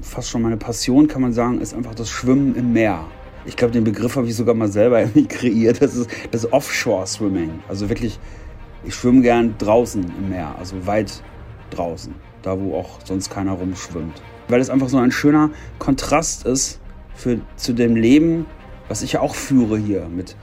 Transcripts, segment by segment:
fast schon meine Passion, kann man sagen, ist einfach das Schwimmen im Meer. Ich glaube, den Begriff habe ich sogar mal selber kreiert. Das ist das Offshore-Swimming. Also wirklich, ich schwimme gern draußen im Meer, also weit draußen, da wo auch sonst keiner rumschwimmt. Weil es einfach so ein schöner Kontrast ist für, zu dem Leben, was ich ja auch führe hier mit,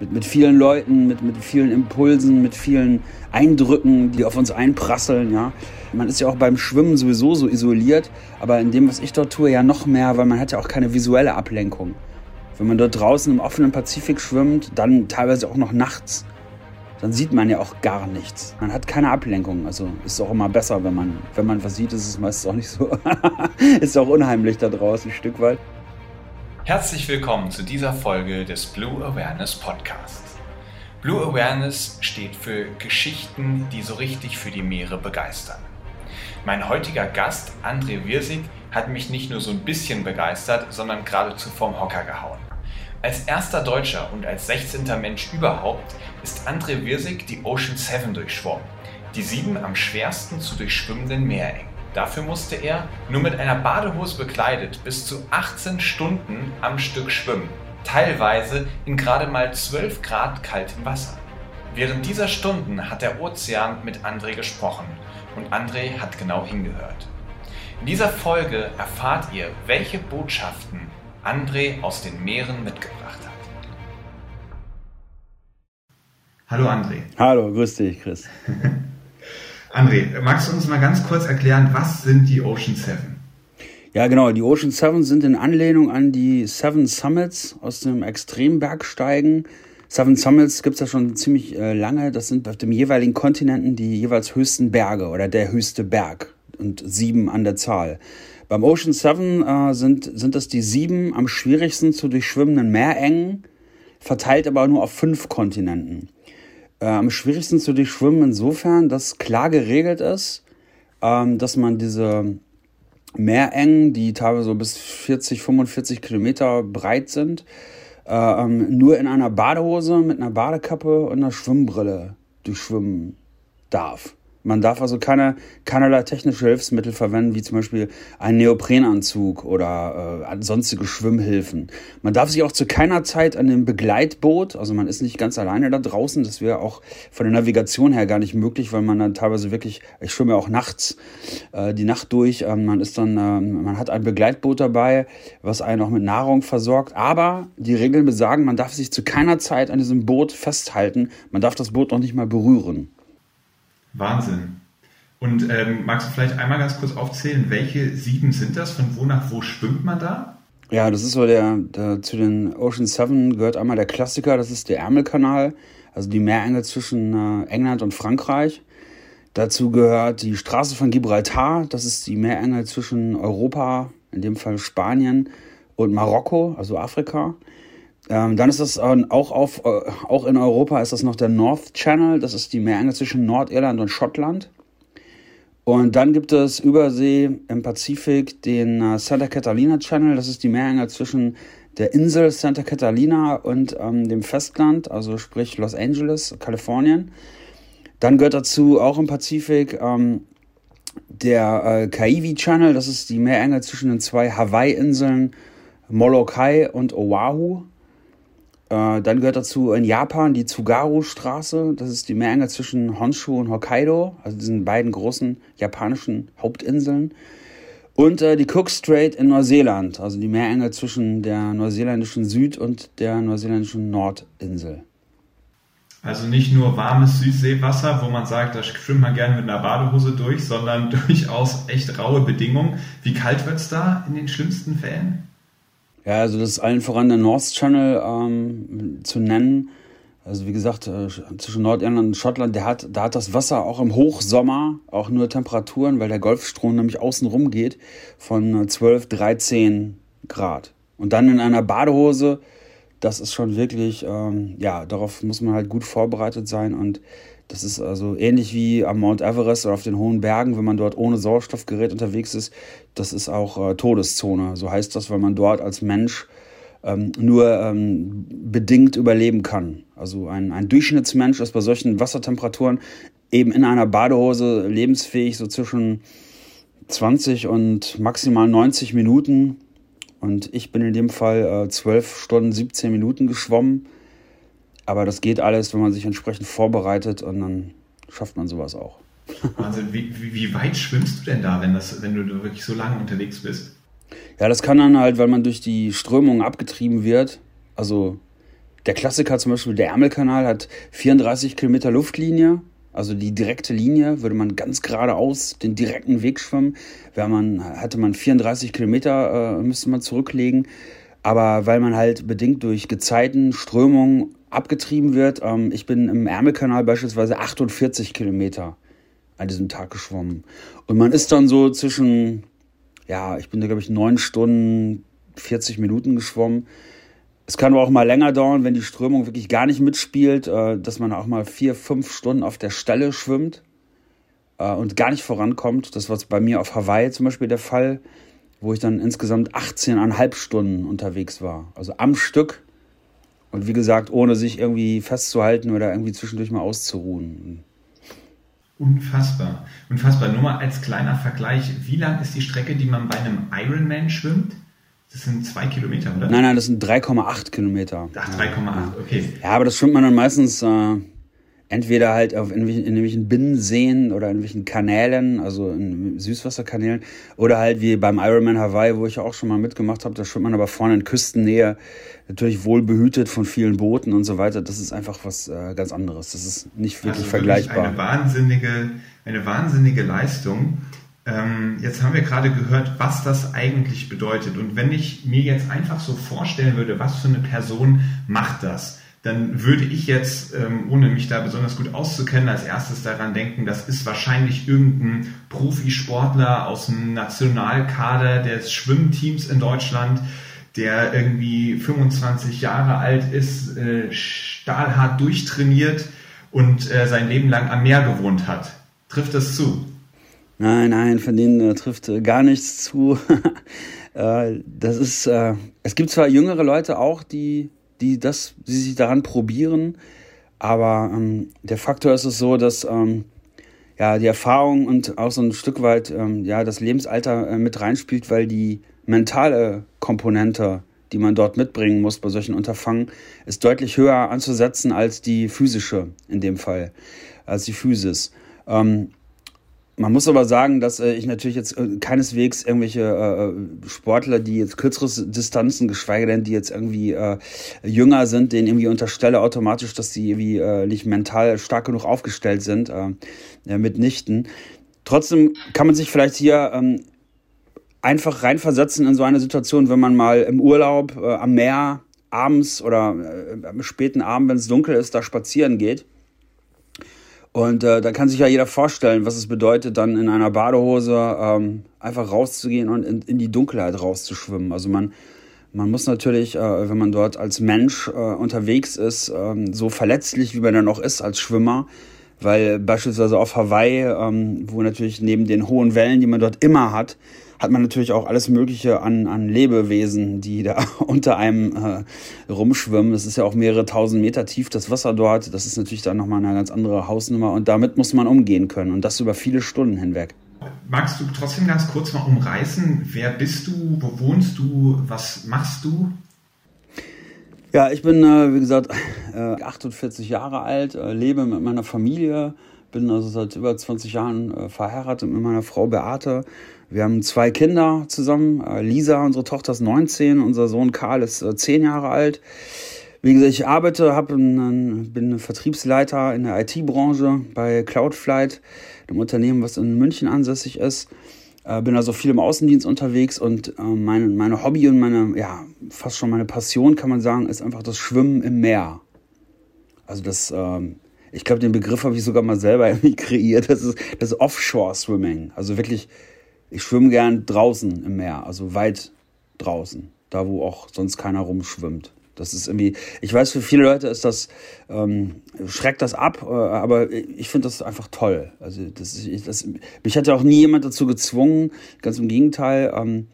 mit, mit vielen Leuten, mit, mit vielen Impulsen, mit vielen Eindrücken, die auf uns einprasseln. Ja. Man ist ja auch beim Schwimmen sowieso so isoliert, aber in dem, was ich dort tue, ja noch mehr, weil man hat ja auch keine visuelle Ablenkung. Wenn man dort draußen im offenen Pazifik schwimmt, dann teilweise auch noch nachts, dann sieht man ja auch gar nichts. Man hat keine Ablenkung. Also ist auch immer besser, wenn man, wenn man was sieht, ist es meistens auch nicht so. ist auch unheimlich da draußen ein Stück weit. Herzlich willkommen zu dieser Folge des Blue Awareness Podcasts. Blue Awareness steht für Geschichten, die so richtig für die Meere begeistern. Mein heutiger Gast, André Wirsig, hat mich nicht nur so ein bisschen begeistert, sondern geradezu vom Hocker gehauen. Als erster Deutscher und als 16. Mensch überhaupt ist André Wirsig die Ocean 7 durchschwommen, die sieben am schwersten zu durchschwimmenden Meerengen. Dafür musste er, nur mit einer Badehose bekleidet, bis zu 18 Stunden am Stück schwimmen, teilweise in gerade mal 12 Grad kaltem Wasser. Während dieser Stunden hat der Ozean mit André gesprochen und André hat genau hingehört. In dieser Folge erfahrt ihr, welche Botschaften André aus den Meeren mitgebracht hat. Hallo André. Hallo, grüß dich, Chris. André, magst du uns mal ganz kurz erklären, was sind die Ocean Seven? Ja, genau. Die Ocean Seven sind in Anlehnung an die Seven Summits aus dem Extrembergsteigen. Seven Summits gibt es ja schon ziemlich äh, lange. Das sind auf dem jeweiligen Kontinenten die jeweils höchsten Berge oder der höchste Berg und sieben an der Zahl. Beim Ocean Seven äh, sind, sind das die sieben am schwierigsten zu durchschwimmenden Meerengen, verteilt aber nur auf fünf Kontinenten. Äh, am schwierigsten zu durchschwimmen insofern, dass klar geregelt ist, ähm, dass man diese Meerengen, die teilweise so bis 40, 45 Kilometer breit sind, äh, ähm, nur in einer Badehose mit einer Badekappe und einer Schwimmbrille durchschwimmen darf. Man darf also keine, keinerlei technische Hilfsmittel verwenden, wie zum Beispiel einen Neoprenanzug oder äh, sonstige Schwimmhilfen. Man darf sich auch zu keiner Zeit an dem Begleitboot, also man ist nicht ganz alleine da draußen, das wäre auch von der Navigation her gar nicht möglich, weil man dann teilweise wirklich, ich schwimme auch nachts äh, die Nacht durch, äh, man ist dann, äh, man hat ein Begleitboot dabei, was einen auch mit Nahrung versorgt, aber die Regeln besagen, man darf sich zu keiner Zeit an diesem Boot festhalten, man darf das Boot noch nicht mal berühren. Wahnsinn. Und ähm, magst du vielleicht einmal ganz kurz aufzählen, welche sieben sind das? Von wo nach wo schwimmt man da? Ja, das ist so der, der zu den Ocean Seven gehört einmal der Klassiker, das ist der Ärmelkanal, also die Meerenge zwischen äh, England und Frankreich. Dazu gehört die Straße von Gibraltar, das ist die Meerenge zwischen Europa, in dem Fall Spanien, und Marokko, also Afrika. Ähm, dann ist das auch, auf, äh, auch in Europa ist das noch der North Channel, das ist die Meerenge zwischen Nordirland und Schottland. Und dann gibt es Übersee im Pazifik den äh, Santa Catalina Channel, das ist die Meerenge zwischen der Insel Santa Catalina und ähm, dem Festland, also sprich Los Angeles, Kalifornien. Dann gehört dazu auch im Pazifik ähm, der äh, Kaiwi Channel, das ist die Meerenge zwischen den zwei Hawaii-Inseln Molokai und Oahu. Äh, dann gehört dazu in Japan die Tsugaru-Straße. Das ist die Meerenge zwischen Honshu und Hokkaido, also diesen beiden großen japanischen Hauptinseln. Und äh, die Cook Strait in Neuseeland, also die Meerenge zwischen der neuseeländischen Süd- und der neuseeländischen Nordinsel. Also nicht nur warmes Südseewasser, wo man sagt, da schwimmt man gerne mit einer Badehose durch, sondern durchaus echt raue Bedingungen. Wie kalt wird es da in den schlimmsten Fällen? Ja, also das ist allen voran der North Channel ähm, zu nennen. Also wie gesagt, äh, zwischen Nordirland und Schottland, der hat, da hat das Wasser auch im Hochsommer auch nur Temperaturen, weil der Golfstrom nämlich außen rum geht, von 12, äh, 13 Grad. Und dann in einer Badehose, das ist schon wirklich, ähm, ja, darauf muss man halt gut vorbereitet sein und das ist also ähnlich wie am Mount Everest oder auf den hohen Bergen, wenn man dort ohne Sauerstoffgerät unterwegs ist. Das ist auch äh, Todeszone. So heißt das, weil man dort als Mensch ähm, nur ähm, bedingt überleben kann. Also ein, ein Durchschnittsmensch ist bei solchen Wassertemperaturen eben in einer Badehose lebensfähig, so zwischen 20 und maximal 90 Minuten. Und ich bin in dem Fall äh, 12 Stunden, 17 Minuten geschwommen. Aber das geht alles, wenn man sich entsprechend vorbereitet und dann schafft man sowas auch. Wahnsinn, wie, wie, weit schwimmst du denn da, wenn, das, wenn du wirklich so lange unterwegs bist? Ja, das kann dann halt, weil man durch die Strömung abgetrieben wird. Also der Klassiker zum Beispiel, der Ärmelkanal hat 34 Kilometer Luftlinie. Also die direkte Linie würde man ganz geradeaus den direkten Weg schwimmen. Wäre man, hatte man 34 Kilometer, äh, müsste man zurücklegen. Aber weil man halt bedingt durch Gezeiten, Strömungen abgetrieben wird, ähm, ich bin im Ärmelkanal beispielsweise 48 Kilometer an diesem Tag geschwommen. Und man ist dann so zwischen, ja, ich bin da glaube ich neun Stunden, 40 Minuten geschwommen. Es kann aber auch mal länger dauern, wenn die Strömung wirklich gar nicht mitspielt, äh, dass man auch mal vier, fünf Stunden auf der Stelle schwimmt äh, und gar nicht vorankommt. Das war bei mir auf Hawaii zum Beispiel der Fall, wo ich dann insgesamt 18,5 Stunden unterwegs war. Also am Stück. Und wie gesagt, ohne sich irgendwie festzuhalten oder irgendwie zwischendurch mal auszuruhen. Unfassbar. Unfassbar. Nur mal als kleiner Vergleich, wie lang ist die Strecke, die man bei einem Ironman schwimmt? Das sind zwei Kilometer, oder? Nein, nein, das sind 3,8 Kilometer. Ach, 3,8, ja. okay. Ja, aber das schwimmt man dann meistens äh, entweder halt auf in, in irgendwelchen Binnenseen oder in irgendwelchen Kanälen, also in Süßwasserkanälen, oder halt wie beim Ironman Hawaii, wo ich auch schon mal mitgemacht habe, da schwimmt man aber vorne in Küstennähe, natürlich wohl behütet von vielen Booten und so weiter. Das ist einfach was äh, ganz anderes. Das ist nicht wirklich also vergleichbar. Eine wahnsinnige, eine wahnsinnige Leistung ähm, jetzt haben wir gerade gehört, was das eigentlich bedeutet. Und wenn ich mir jetzt einfach so vorstellen würde, was für eine Person macht das, dann würde ich jetzt, ähm, ohne mich da besonders gut auszukennen, als erstes daran denken, das ist wahrscheinlich irgendein Profisportler aus dem Nationalkader des Schwimmteams in Deutschland, der irgendwie 25 Jahre alt ist, äh, stahlhart durchtrainiert und äh, sein Leben lang am Meer gewohnt hat. Trifft das zu? Nein, nein, von denen äh, trifft äh, gar nichts zu. äh, das ist, äh, es gibt zwar jüngere Leute auch, die, die das, die sich daran probieren, aber ähm, der Faktor ist es so, dass ähm, ja die Erfahrung und auch so ein Stück weit ähm, ja das Lebensalter äh, mit reinspielt, weil die mentale Komponente, die man dort mitbringen muss bei solchen Unterfangen, ist deutlich höher anzusetzen als die physische in dem Fall, als die Physis. Ähm, man muss aber sagen, dass äh, ich natürlich jetzt äh, keineswegs irgendwelche äh, äh, Sportler, die jetzt kürzere Distanzen, geschweige denn die jetzt irgendwie äh, jünger sind, denen irgendwie unterstelle automatisch, dass sie irgendwie äh, nicht mental stark genug aufgestellt sind, mitnichten. Trotzdem kann man sich vielleicht hier ähm, einfach reinversetzen in so eine Situation, wenn man mal im Urlaub am Meer abends oder am späten Abend, wenn es dunkel ist, da spazieren geht und äh, da kann sich ja jeder vorstellen, was es bedeutet, dann in einer Badehose ähm, einfach rauszugehen und in, in die Dunkelheit rauszuschwimmen. Also man, man muss natürlich, äh, wenn man dort als Mensch äh, unterwegs ist, ähm, so verletzlich, wie man dann auch ist als Schwimmer, weil beispielsweise auf Hawaii, ähm, wo natürlich neben den hohen Wellen, die man dort immer hat, hat man natürlich auch alles Mögliche an, an Lebewesen, die da unter einem äh, rumschwimmen. Es ist ja auch mehrere tausend Meter tief das Wasser dort. Das ist natürlich dann nochmal eine ganz andere Hausnummer und damit muss man umgehen können und das über viele Stunden hinweg. Magst du trotzdem ganz kurz mal umreißen, wer bist du, wo wohnst du, was machst du? Ja, ich bin, äh, wie gesagt, äh, 48 Jahre alt, äh, lebe mit meiner Familie, bin also seit über 20 Jahren äh, verheiratet mit meiner Frau Beate. Wir haben zwei Kinder zusammen. Äh, Lisa, unsere Tochter, ist 19, unser Sohn Karl ist 10 äh, Jahre alt. Wie gesagt, ich arbeite, hab einen, bin Vertriebsleiter in der IT-Branche bei Cloudflight, einem Unternehmen, was in München ansässig ist. Äh, bin also viel im Außendienst unterwegs und meine, meine Hobby und meine, ja, fast schon meine Passion, kann man sagen, ist einfach das Schwimmen im Meer. Also das, ähm, ich glaube, den Begriff habe ich sogar mal selber kreiert. Das ist das Offshore-Swimming. Also wirklich ich schwimme gern draußen im Meer, also weit draußen, da wo auch sonst keiner rumschwimmt. Das ist irgendwie, ich weiß, für viele Leute ist das, ähm, schreckt das ab, äh, aber ich finde das einfach toll. Also das, ich, das, mich hat ja auch nie jemand dazu gezwungen, ganz im Gegenteil. Ähm,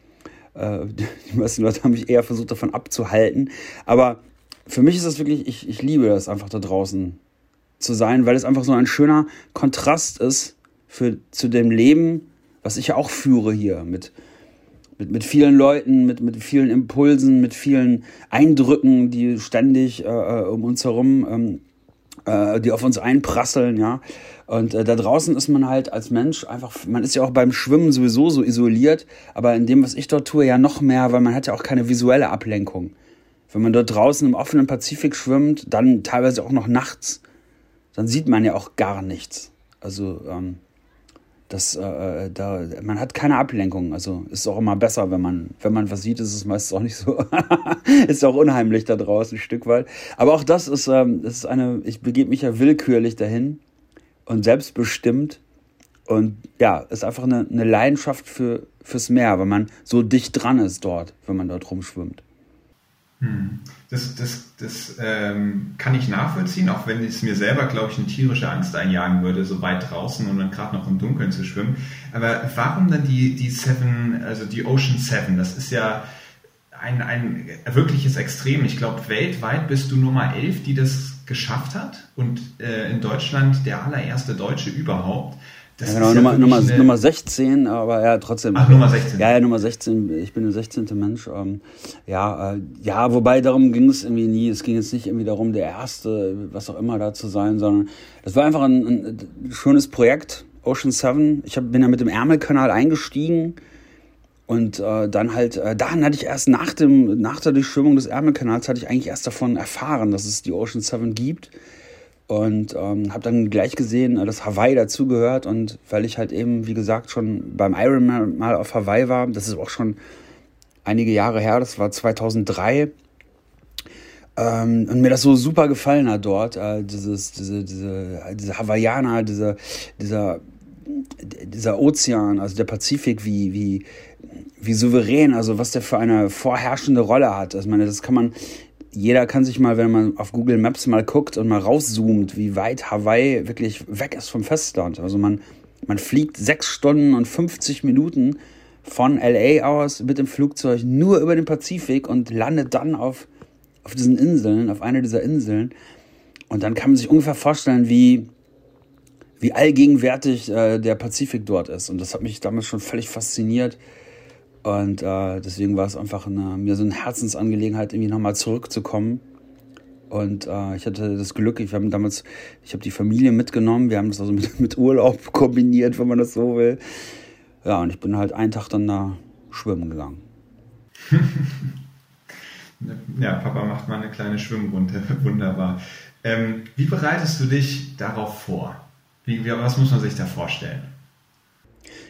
äh, die meisten Leute haben mich eher versucht, davon abzuhalten. Aber für mich ist das wirklich, ich, ich liebe das einfach da draußen zu sein, weil es einfach so ein schöner Kontrast ist für, zu dem Leben, was ich auch führe hier mit, mit, mit vielen Leuten, mit, mit vielen Impulsen, mit vielen Eindrücken, die ständig äh, äh um uns herum, ähm, äh, die auf uns einprasseln, ja. Und äh, da draußen ist man halt als Mensch einfach, man ist ja auch beim Schwimmen sowieso so isoliert, aber in dem, was ich dort tue, ja noch mehr, weil man hat ja auch keine visuelle Ablenkung. Wenn man dort draußen im offenen Pazifik schwimmt, dann teilweise auch noch nachts, dann sieht man ja auch gar nichts. Also ähm, das, äh, da, man hat keine Ablenkung. Also ist auch immer besser, wenn man, wenn man was sieht, ist es meistens auch nicht so. ist auch unheimlich da draußen ein Stück weit. Aber auch das ist, ähm, das ist eine, ich begebe mich ja willkürlich dahin und selbstbestimmt. Und ja, ist einfach eine, eine Leidenschaft für, fürs Meer, wenn man so dicht dran ist dort, wenn man dort rumschwimmt. Hm. Das, das, das ähm, kann ich nachvollziehen, auch wenn es mir selber, glaube ich, eine tierische Angst einjagen würde, so weit draußen und dann gerade noch im Dunkeln zu schwimmen. Aber warum dann die, die Seven, also die Ocean Seven? Das ist ja ein, ein wirkliches Extrem. Ich glaube, weltweit bist du Nummer 11, die das geschafft hat und äh, in Deutschland der allererste Deutsche überhaupt. Das ja, genau, ja Nummer, Nummer, eine... Nummer 16, aber ja, trotzdem. Ach, Nummer 16. Ja, ja, Nummer 16. Ich bin der 16. Mensch. Ähm, ja, äh, ja, wobei darum ging es irgendwie nie. Es ging jetzt nicht irgendwie darum, der Erste, was auch immer da zu sein, sondern das war einfach ein, ein schönes Projekt, Ocean 7. Ich hab, bin ja mit dem Ärmelkanal eingestiegen und äh, dann halt, äh, dann hatte ich erst nach, dem, nach der Durchschwimmung des Ärmelkanals, hatte ich eigentlich erst davon erfahren, dass es die Ocean 7 gibt und ähm, habe dann gleich gesehen, äh, dass Hawaii dazugehört und weil ich halt eben, wie gesagt, schon beim Ironman mal auf Hawaii war, das ist auch schon einige Jahre her, das war 2003 ähm, und mir das so super gefallen hat dort, äh, dieses, diese, diese, diese Hawaiianer, diese, dieser, dieser Ozean, also der Pazifik, wie, wie, wie souverän, also was der für eine vorherrschende Rolle hat. Also, ich meine, das kann man jeder kann sich mal, wenn man auf Google Maps mal guckt und mal rauszoomt, wie weit Hawaii wirklich weg ist vom Festland. Also man, man fliegt sechs Stunden und 50 Minuten von LA aus mit dem Flugzeug nur über den Pazifik und landet dann auf, auf diesen Inseln, auf einer dieser Inseln. Und dann kann man sich ungefähr vorstellen, wie, wie allgegenwärtig äh, der Pazifik dort ist. Und das hat mich damals schon völlig fasziniert. Und äh, deswegen war es einfach eine, mir so eine Herzensangelegenheit, irgendwie nochmal zurückzukommen. Und äh, ich hatte das Glück, ich habe damals, ich habe die Familie mitgenommen, wir haben das also mit, mit Urlaub kombiniert, wenn man das so will. Ja, und ich bin halt einen Tag dann da schwimmen gegangen. ja, Papa macht mal eine kleine Schwimmrunde, wunderbar. Ähm, wie bereitest du dich darauf vor? Wie, wie, was muss man sich da vorstellen?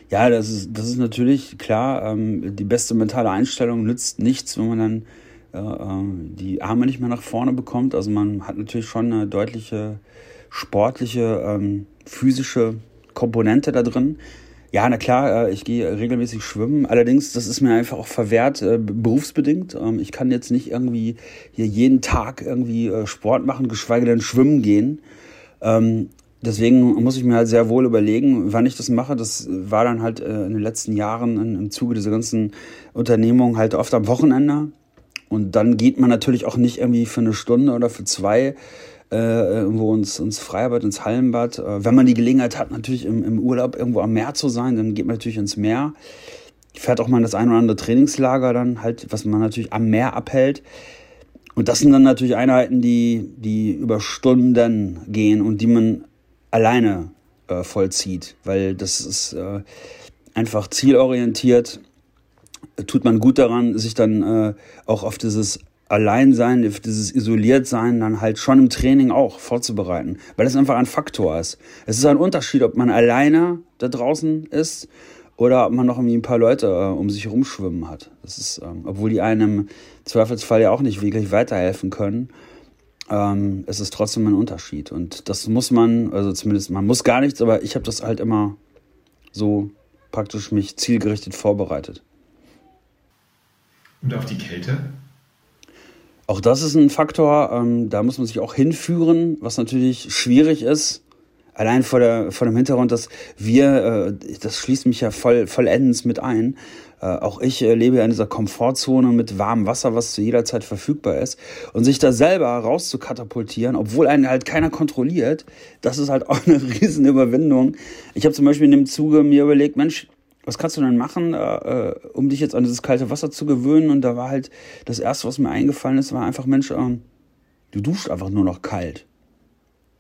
Ja, das ist, das ist natürlich klar. Ähm, die beste mentale Einstellung nützt nichts, wenn man dann äh, ähm, die Arme nicht mehr nach vorne bekommt. Also man hat natürlich schon eine deutliche sportliche, ähm, physische Komponente da drin. Ja, na klar, äh, ich gehe regelmäßig schwimmen. Allerdings, das ist mir einfach auch verwehrt, äh, berufsbedingt. Ähm, ich kann jetzt nicht irgendwie hier jeden Tag irgendwie äh, Sport machen, geschweige denn schwimmen gehen. Ähm, deswegen muss ich mir halt sehr wohl überlegen, wann ich das mache. Das war dann halt äh, in den letzten Jahren in, im Zuge dieser ganzen Unternehmung halt oft am Wochenende. Und dann geht man natürlich auch nicht irgendwie für eine Stunde oder für zwei äh, irgendwo ins, ins Freibad, ins Hallenbad. Äh, wenn man die Gelegenheit hat, natürlich im, im Urlaub irgendwo am Meer zu sein, dann geht man natürlich ins Meer. Fährt auch mal in das ein oder andere Trainingslager dann halt, was man natürlich am Meer abhält. Und das sind dann natürlich Einheiten, die, die über Stunden gehen und die man alleine äh, vollzieht, weil das ist äh, einfach zielorientiert. Tut man gut daran, sich dann äh, auch auf dieses Alleinsein, auf dieses Isoliertsein dann halt schon im Training auch vorzubereiten, weil das einfach ein Faktor ist. Es ist ein Unterschied, ob man alleine da draußen ist oder ob man noch irgendwie ein paar Leute äh, um sich herum schwimmen hat. Das ist, ähm, obwohl die einem im Zweifelsfall ja auch nicht wirklich weiterhelfen können ähm, es ist trotzdem ein Unterschied. Und das muss man, also zumindest man muss gar nichts, aber ich habe das halt immer so praktisch mich zielgerichtet vorbereitet. Und auf die Kälte? Auch das ist ein Faktor, ähm, da muss man sich auch hinführen, was natürlich schwierig ist. Allein vor, der, vor dem Hintergrund, dass wir, äh, das schließt mich ja voll, vollends mit ein, auch ich äh, lebe ja in dieser Komfortzone mit warmem Wasser, was zu jeder Zeit verfügbar ist. Und sich da selber raus zu katapultieren, obwohl einen halt keiner kontrolliert, das ist halt auch eine riesen Überwindung. Ich habe zum Beispiel in dem Zuge mir überlegt, Mensch, was kannst du denn machen, äh, um dich jetzt an dieses kalte Wasser zu gewöhnen? Und da war halt das Erste, was mir eingefallen ist, war einfach, Mensch, äh, du duschst einfach nur noch kalt.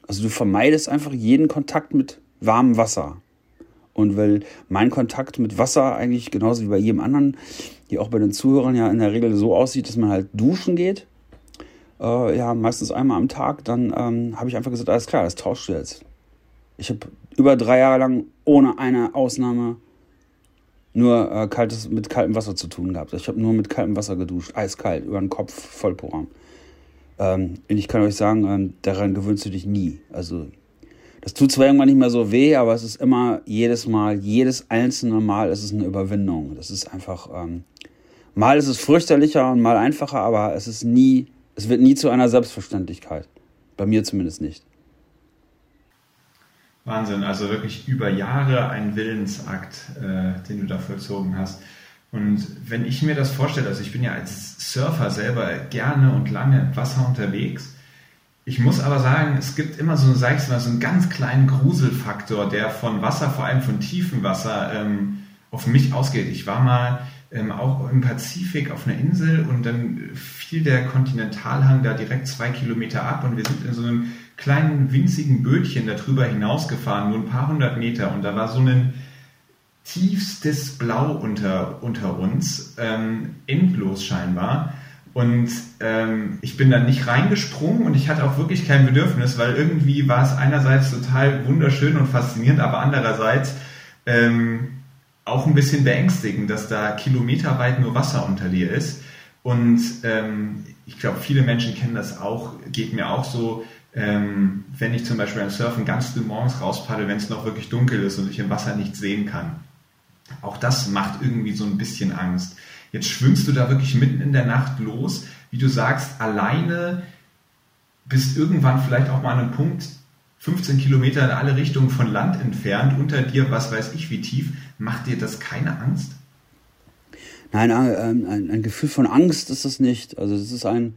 Also du vermeidest einfach jeden Kontakt mit warmem Wasser. Und weil mein Kontakt mit Wasser eigentlich genauso wie bei jedem anderen, die auch bei den Zuhörern ja in der Regel so aussieht, dass man halt duschen geht, äh, ja, meistens einmal am Tag, dann ähm, habe ich einfach gesagt, alles klar, das tauschst du jetzt. Ich habe über drei Jahre lang ohne eine Ausnahme nur äh, kaltes, mit kaltem Wasser zu tun gehabt. Ich habe nur mit kaltem Wasser geduscht, eiskalt, über den Kopf, Vollprogramm. Ähm, und ich kann euch sagen, ähm, daran gewöhnst du dich nie. Also das tut zwar irgendwann nicht mehr so weh, aber es ist immer jedes Mal, jedes einzelne Mal ist es eine Überwindung. Das ist einfach, ähm, mal ist es fürchterlicher und mal einfacher, aber es ist nie, es wird nie zu einer Selbstverständlichkeit. Bei mir zumindest nicht. Wahnsinn, also wirklich über Jahre ein Willensakt, äh, den du da vollzogen hast. Und wenn ich mir das vorstelle, also ich bin ja als Surfer selber gerne und lange im Wasser unterwegs, ich muss aber sagen, es gibt immer so, sag ich mal, so einen ganz kleinen Gruselfaktor, der von Wasser, vor allem von tiefem Wasser, ähm, auf mich ausgeht. Ich war mal ähm, auch im Pazifik auf einer Insel und dann fiel der Kontinentalhang da direkt zwei Kilometer ab und wir sind in so einem kleinen winzigen Bötchen darüber hinausgefahren, nur ein paar hundert Meter und da war so ein tiefstes Blau unter, unter uns, ähm, endlos scheinbar. Und ähm, ich bin dann nicht reingesprungen und ich hatte auch wirklich kein Bedürfnis, weil irgendwie war es einerseits total wunderschön und faszinierend, aber andererseits ähm, auch ein bisschen beängstigend, dass da kilometerweit nur Wasser unter dir ist. Und ähm, ich glaube, viele Menschen kennen das auch, geht mir auch so, ähm, wenn ich zum Beispiel beim Surfen ganz früh morgens rauspaddel, wenn es noch wirklich dunkel ist und ich im Wasser nichts sehen kann. Auch das macht irgendwie so ein bisschen Angst. Jetzt schwimmst du da wirklich mitten in der Nacht los, wie du sagst, alleine, bist irgendwann vielleicht auch mal an einem Punkt 15 Kilometer in alle Richtungen von Land entfernt, unter dir, was weiß ich wie tief. Macht dir das keine Angst? Nein, ein, ein, ein Gefühl von Angst ist es nicht. Also es ist ein,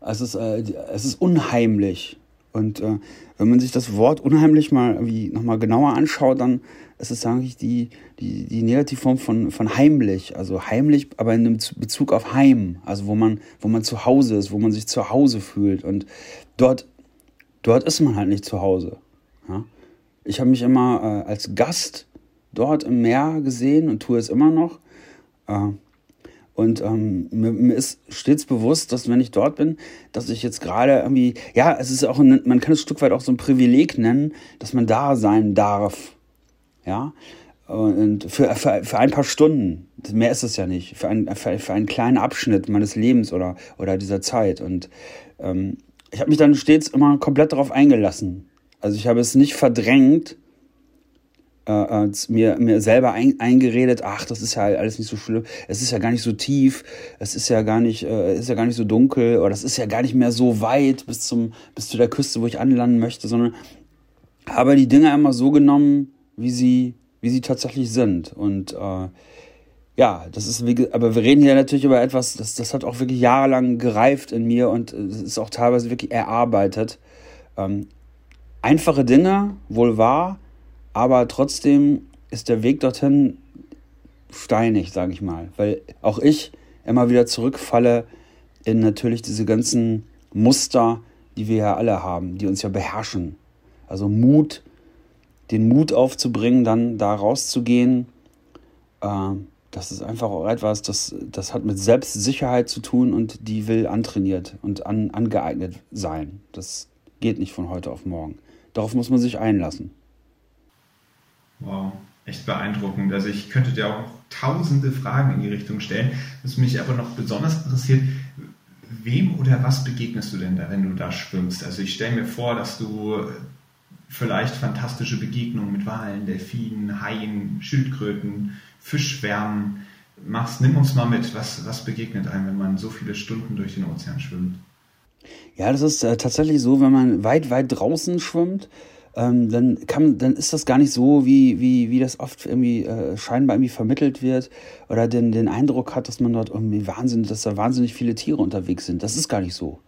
es ist, äh, es ist unheimlich. Und äh, wenn man sich das Wort unheimlich mal irgendwie nochmal genauer anschaut, dann ist es eigentlich die, die, die Negativform von, von heimlich. Also heimlich, aber in Bezug auf Heim. Also wo man, wo man zu Hause ist, wo man sich zu Hause fühlt. Und dort, dort ist man halt nicht zu Hause. Ja? Ich habe mich immer äh, als Gast dort im Meer gesehen und tue es immer noch. Äh, und ähm, mir, mir, ist stets bewusst, dass wenn ich dort bin, dass ich jetzt gerade irgendwie, ja, es ist auch, ein, man kann es ein Stück weit auch so ein Privileg nennen, dass man da sein darf. Ja, und für, für, für ein paar Stunden, mehr ist es ja nicht, für, ein, für, für einen kleinen Abschnitt meines Lebens oder, oder dieser Zeit. Und ähm, ich habe mich dann stets immer komplett darauf eingelassen. Also ich habe es nicht verdrängt, äh, äh, mir, mir selber ein, eingeredet, ach, das ist ja alles nicht so schlimm, es ist ja gar nicht so tief, es ist ja gar nicht, äh, ist ja gar nicht so dunkel, oder es ist ja gar nicht mehr so weit bis zum, bis zu der Küste, wo ich anlanden möchte, sondern habe die Dinge immer so genommen, wie sie, wie sie tatsächlich sind. Und äh, ja, das ist, aber wir reden hier natürlich über etwas, das, das hat auch wirklich jahrelang gereift in mir und es ist auch teilweise wirklich erarbeitet. Ähm, einfache Dinge, wohl wahr, aber trotzdem ist der Weg dorthin steinig, sage ich mal, weil auch ich immer wieder zurückfalle in natürlich diese ganzen Muster, die wir ja alle haben, die uns ja beherrschen. Also Mut, den Mut aufzubringen, dann da rauszugehen, äh, das ist einfach auch etwas, das, das hat mit Selbstsicherheit zu tun und die will antrainiert und an, angeeignet sein. Das geht nicht von heute auf morgen. Darauf muss man sich einlassen. Wow, echt beeindruckend. Also ich könnte dir auch tausende Fragen in die Richtung stellen. Was mich aber noch besonders interessiert, wem oder was begegnest du denn da, wenn du da schwimmst? Also ich stelle mir vor, dass du vielleicht fantastische Begegnungen mit Walen, Delfinen, Haien, Schildkröten, Fischschwärmen machst. Nimm uns mal mit, was, was begegnet einem, wenn man so viele Stunden durch den Ozean schwimmt? Ja, das ist äh, tatsächlich so, wenn man weit, weit draußen schwimmt, ähm, dann kann, dann ist das gar nicht so, wie, wie, wie das oft irgendwie äh, scheinbar irgendwie vermittelt wird oder den, den Eindruck hat, dass man dort irgendwie wahnsinnig, dass da wahnsinnig viele Tiere unterwegs sind. Das ist gar nicht so.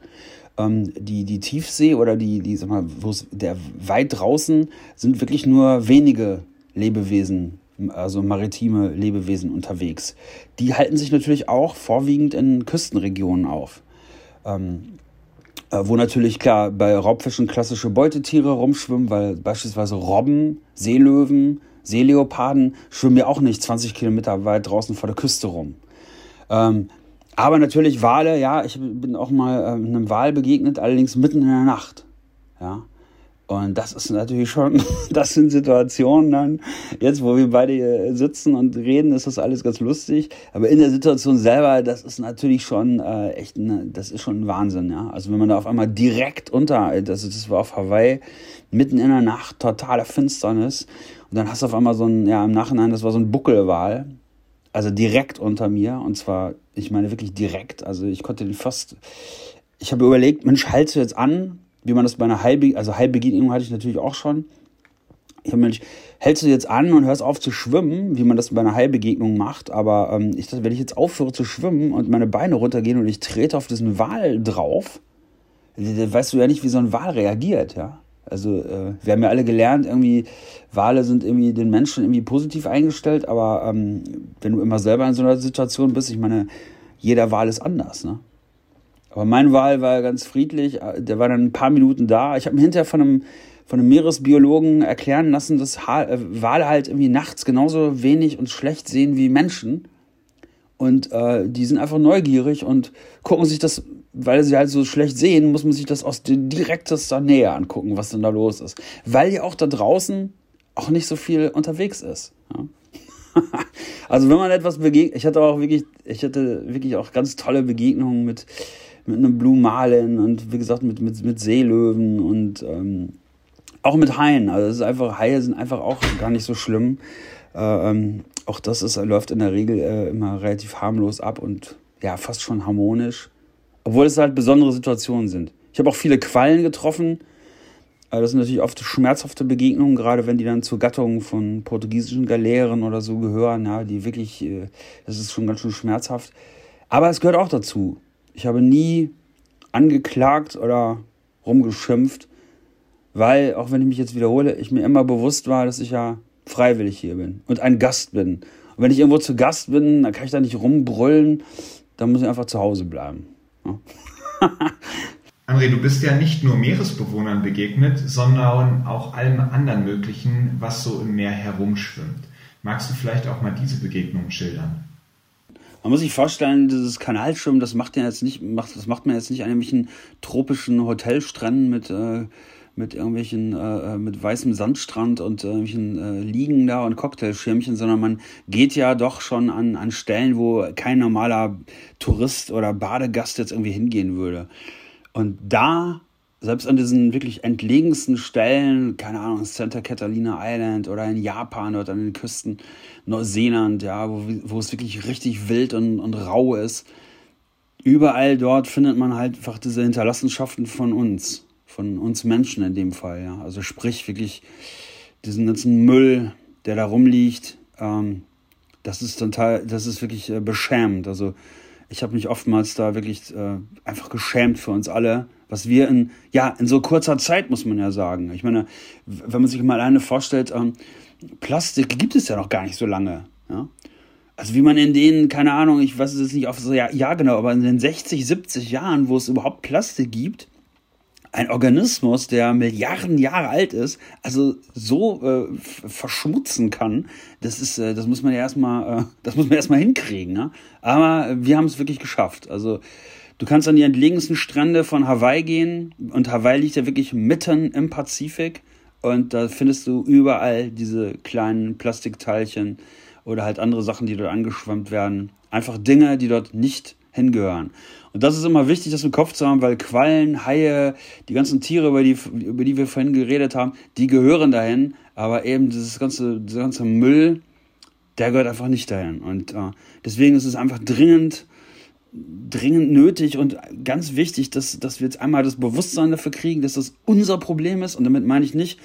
Ähm, die, die Tiefsee oder die, die, sag mal, der weit draußen sind wirklich nur wenige Lebewesen also maritime Lebewesen unterwegs. Die halten sich natürlich auch vorwiegend in Küstenregionen auf. Ähm, äh, wo natürlich klar bei Raubfischen klassische Beutetiere rumschwimmen, weil beispielsweise Robben, Seelöwen, Seeleoparden schwimmen ja auch nicht 20 Kilometer weit draußen vor der Küste rum. Ähm, aber natürlich Wale, ja, ich bin auch mal äh, einem Wal begegnet, allerdings mitten in der Nacht. Ja. Und das ist natürlich schon, das sind Situationen dann, jetzt wo wir beide hier sitzen und reden, ist das alles ganz lustig. Aber in der Situation selber, das ist natürlich schon äh, echt, eine, das ist schon ein Wahnsinn, ja. Also wenn man da auf einmal direkt unter, das, das war auf Hawaii, mitten in der Nacht, totale Finsternis. Und dann hast du auf einmal so ein, ja, im Nachhinein, das war so ein Buckelwal. Also direkt unter mir. Und zwar, ich meine wirklich direkt. Also ich konnte den fast, ich habe überlegt, Mensch, haltst du jetzt an? Wie man das bei einer Heilbe also Heilbegegnung hatte ich natürlich auch schon. Ich habe mir nicht, hältst du jetzt an und hörst auf zu schwimmen, wie man das bei einer Heilbegegnung macht, aber ähm, ich dachte, wenn ich jetzt aufhöre zu schwimmen und meine Beine runtergehen und ich trete auf diesen Wal drauf, dann weißt du ja nicht, wie so ein Wal reagiert, ja. Also äh, wir haben ja alle gelernt, irgendwie Wale sind irgendwie den Menschen irgendwie positiv eingestellt, aber ähm, wenn du immer selber in so einer Situation bist, ich meine, jeder Wal ist anders, ne? Aber mein Wal war ganz friedlich. Der war dann ein paar Minuten da. Ich habe mir hinterher von einem, von einem Meeresbiologen erklären lassen, dass äh, Wale halt irgendwie nachts genauso wenig und schlecht sehen wie Menschen. Und äh, die sind einfach neugierig und gucken sich das, weil sie halt so schlecht sehen, muss man sich das aus direktester Nähe angucken, was denn da los ist. Weil ja auch da draußen auch nicht so viel unterwegs ist. Ja? also wenn man etwas begegnet, ich hatte auch wirklich, ich hatte wirklich auch ganz tolle Begegnungen mit mit einem Blue Marlin und wie gesagt mit, mit, mit Seelöwen und ähm, auch mit Haien. Also es ist einfach, Haie sind einfach auch gar nicht so schlimm. Äh, ähm, auch das ist, läuft in der Regel äh, immer relativ harmlos ab und ja, fast schon harmonisch. Obwohl es halt besondere Situationen sind. Ich habe auch viele Quallen getroffen. Äh, das sind natürlich oft schmerzhafte Begegnungen, gerade wenn die dann zur Gattung von portugiesischen Galeeren oder so gehören, ja, die wirklich, äh, das ist schon ganz schön schmerzhaft. Aber es gehört auch dazu. Ich habe nie angeklagt oder rumgeschimpft, weil, auch wenn ich mich jetzt wiederhole, ich mir immer bewusst war, dass ich ja freiwillig hier bin und ein Gast bin. Und wenn ich irgendwo zu Gast bin, dann kann ich da nicht rumbrüllen, dann muss ich einfach zu Hause bleiben. André, du bist ja nicht nur Meeresbewohnern begegnet, sondern auch allem anderen Möglichen, was so im Meer herumschwimmt. Magst du vielleicht auch mal diese Begegnung schildern? Man muss sich vorstellen, dieses Kanalschwimmen, das macht jetzt nicht, macht, das macht man jetzt nicht an irgendwelchen tropischen Hotelstränden mit, äh, mit irgendwelchen, äh, äh mit weißem Sandstrand und äh, irgendwelchen äh, Liegen da und Cocktailschirmchen, sondern man geht ja doch schon an, an Stellen, wo kein normaler Tourist oder Badegast jetzt irgendwie hingehen würde. Und da selbst an diesen wirklich entlegensten Stellen, keine Ahnung, Santa Catalina Island oder in Japan oder an den Küsten Neuseeland, ja, wo, wo es wirklich richtig wild und, und rau ist, überall dort findet man halt einfach diese Hinterlassenschaften von uns, von uns Menschen in dem Fall, ja. Also sprich wirklich diesen ganzen Müll, der da rumliegt, ähm, das ist total, das ist wirklich äh, beschämend. Also ich habe mich oftmals da wirklich äh, einfach geschämt für uns alle, was wir in, ja, in so kurzer Zeit, muss man ja sagen. Ich meine, wenn man sich mal alleine vorstellt, ähm, Plastik gibt es ja noch gar nicht so lange. Ja? Also wie man in den, keine Ahnung, ich weiß es jetzt nicht auf so, ja, ja genau, aber in den 60, 70 Jahren, wo es überhaupt Plastik gibt, ein Organismus, der Milliarden Jahre alt ist, also so äh, verschmutzen kann, das ist, äh, das muss man ja erstmal, äh, das muss man erstmal hinkriegen. Ne? Aber wir haben es wirklich geschafft. Also du kannst an die entlegensten Strände von Hawaii gehen und Hawaii liegt ja wirklich mitten im Pazifik und da findest du überall diese kleinen Plastikteilchen oder halt andere Sachen, die dort angeschwemmt werden. Einfach Dinge, die dort nicht hingehören. Und das ist immer wichtig, das im Kopf zu haben, weil Quallen, Haie, die ganzen Tiere, über die, über die wir vorhin geredet haben, die gehören dahin, aber eben dieses ganze, dieser ganze Müll, der gehört einfach nicht dahin. Und äh, deswegen ist es einfach dringend, dringend nötig und ganz wichtig, dass, dass wir jetzt einmal das Bewusstsein dafür kriegen, dass das unser Problem ist. Und damit meine ich nicht,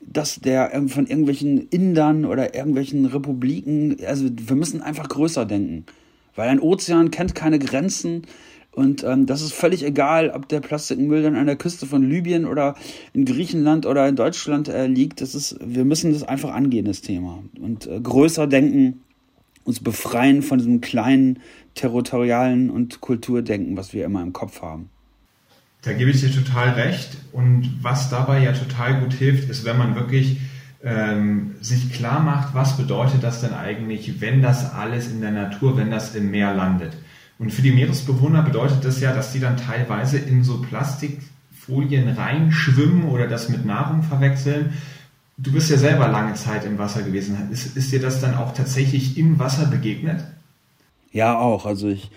dass der von irgendwelchen Indern oder irgendwelchen Republiken, also wir müssen einfach größer denken. Weil ein Ozean kennt keine Grenzen Und ähm, das ist völlig egal, ob der Plastikmüll dann an der Küste von Libyen oder in Griechenland oder in Deutschland äh, liegt. Das ist, wir müssen das einfach angehen, das Thema. Und äh, größer denken, uns befreien von diesem kleinen territorialen und Kulturdenken, was wir immer im Kopf haben. Da gebe ich dir total recht. Und was dabei ja total gut hilft, ist, wenn man wirklich ähm, sich klar macht, was bedeutet das denn eigentlich, wenn das alles in der Natur, wenn das im Meer landet. Und für die Meeresbewohner bedeutet das ja, dass die dann teilweise in so Plastikfolien reinschwimmen oder das mit Nahrung verwechseln. Du bist ja selber lange Zeit im Wasser gewesen. Ist, ist dir das dann auch tatsächlich im Wasser begegnet? Ja, auch. Also ich,